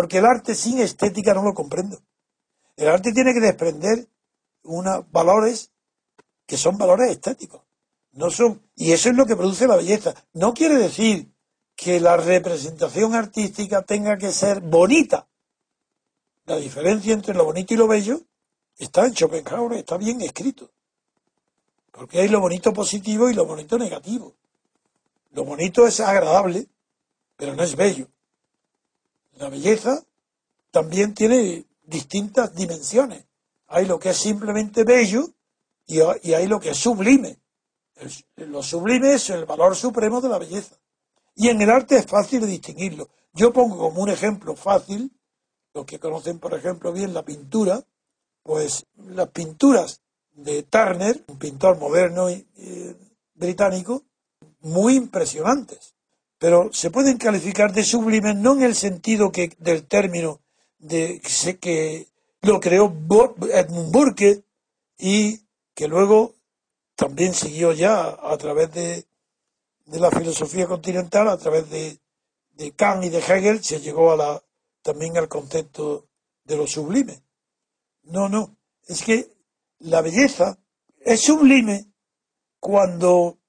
Porque el arte sin estética no lo comprendo. El arte tiene que desprender unos valores que son valores estéticos. No son, y eso es lo que produce la belleza. No quiere decir que la representación artística tenga que ser bonita. La diferencia entre lo bonito y lo bello está en Schopenhauer, está bien escrito. Porque hay lo bonito positivo y lo bonito negativo. Lo bonito es agradable, pero no es bello. La belleza también tiene distintas dimensiones. Hay lo que es simplemente bello y hay lo que es sublime. lo sublime es el valor supremo de la belleza. Y en el arte es fácil distinguirlo. Yo pongo como un ejemplo fácil, los que conocen, por ejemplo, bien la pintura, pues las pinturas de Turner, un pintor moderno y, británico, muy impresionantes pero se pueden calificar de sublimes no en el sentido que del término de que lo creó Edmund Burke y que luego también siguió ya a través de, de la filosofía continental, a través de, de Kant y de Hegel, se llegó a la, también al concepto de lo sublime. No, no, es que la belleza es sublime cuando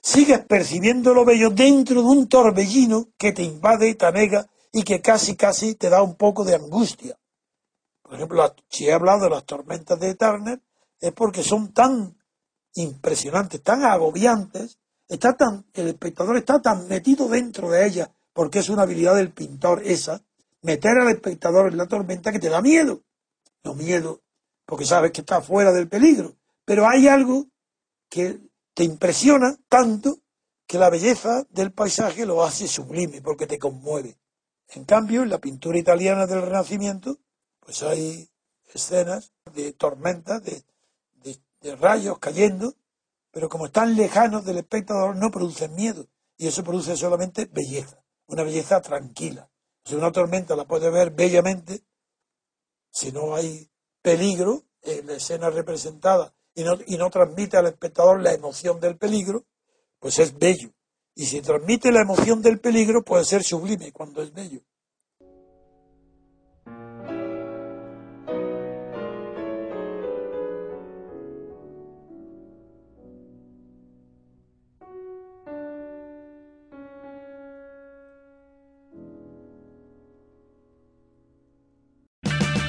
sigues percibiendo lo bello dentro de un torbellino que te invade y te anega y que casi casi te da un poco de angustia. Por ejemplo, si he hablado de las tormentas de Turner, es porque son tan impresionantes, tan agobiantes, está tan, el espectador está tan metido dentro de ellas, porque es una habilidad del pintor esa, meter al espectador en la tormenta que te da miedo. No miedo, porque sabes que está fuera del peligro. Pero hay algo que te impresiona tanto que la belleza del paisaje lo hace sublime porque te conmueve. En cambio, en la pintura italiana del Renacimiento, pues hay escenas de tormentas, de, rayos cayendo, pero como están lejanos del espectador no producen miedo y eso produce solamente belleza, una belleza tranquila. Si una tormenta la puede ver bellamente, si no hay peligro en la escena representada y no, y no transmite al espectador la emoción del peligro, pues es bello. Y si transmite la emoción del peligro, puede ser sublime cuando es bello.